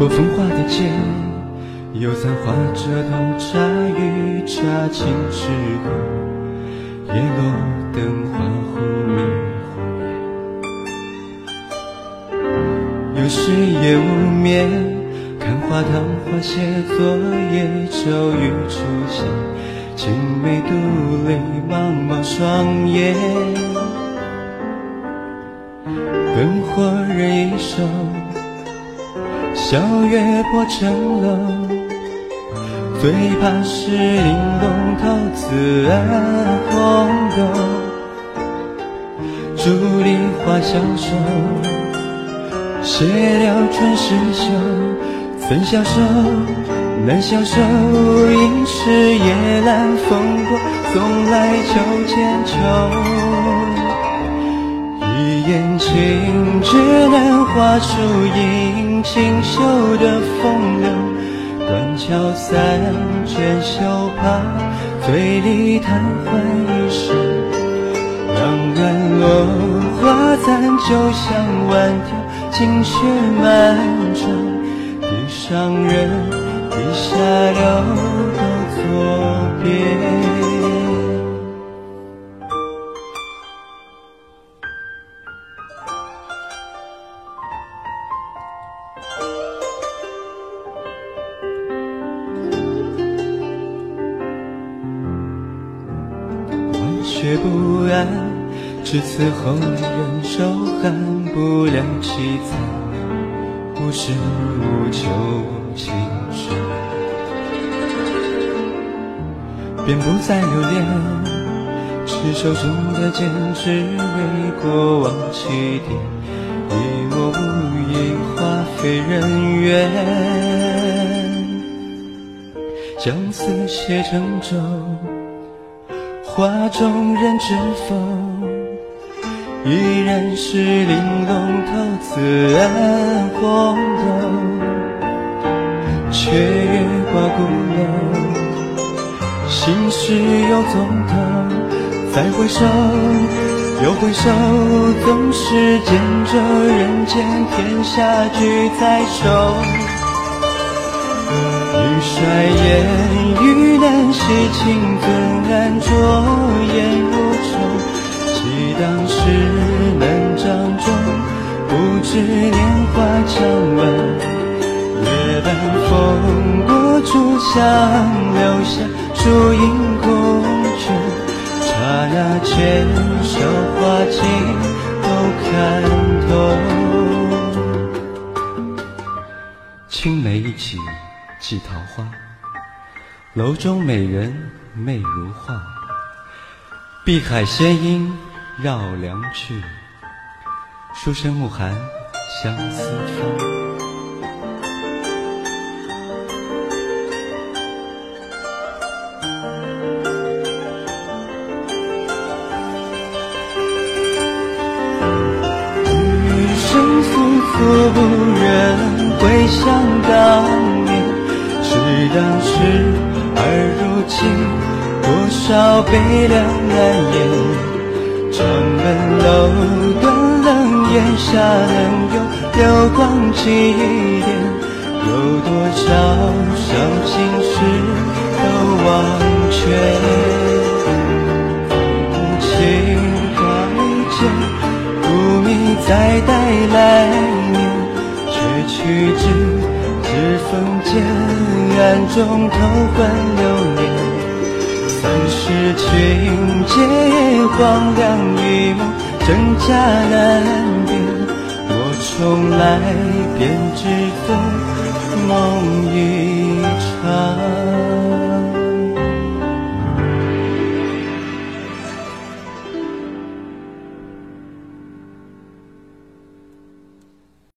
过风华的街，又散花着头茶与茶青之后，叶落灯花忽明忽灭。有时也无眠，看花堂花谢，昨夜骤雨初歇，青梅独立茫茫霜叶，灯火人一首。皎月破城楼，最怕是玲珑陶瓷暗红豆。竹篱花消瘦，谢了春时秋。怎消受？难消受。应是夜阑风过，送来秋千秋。一眼情，只能画出影清秀的风流。断桥三卷绣帕，醉里贪欢一时。浪漫落花残，酒香万条，惊雪漫长。地上人，地下流，都作别。却不安，至此后忍受寒不了凄惨，无时无秋无情深，便不再留恋。持手中的剑，只为过往起点，一抹无意，花飞人愿，将此写成舟。画中人知否？依然是玲珑陶瓷暗红豆。却月挂孤楼，心事又从头。再回首，又回首，总是见着人间天下聚在手。欲衰烟雨难洗，情怎寄桃花，楼中美人媚如画。碧海仙音绕梁去，书生暮寒相思发。余生诉诉不忍回想是当时，而如今，多少悲凉难言。长门楼断冷烟，下能有流光几点？有多少伤心事都忘却？无情花一剑，不迷再待来年，却取之。指缝间，暗中偷换流年。三世情劫，荒凉一梦，真假难辨。我重来，便知非梦一场。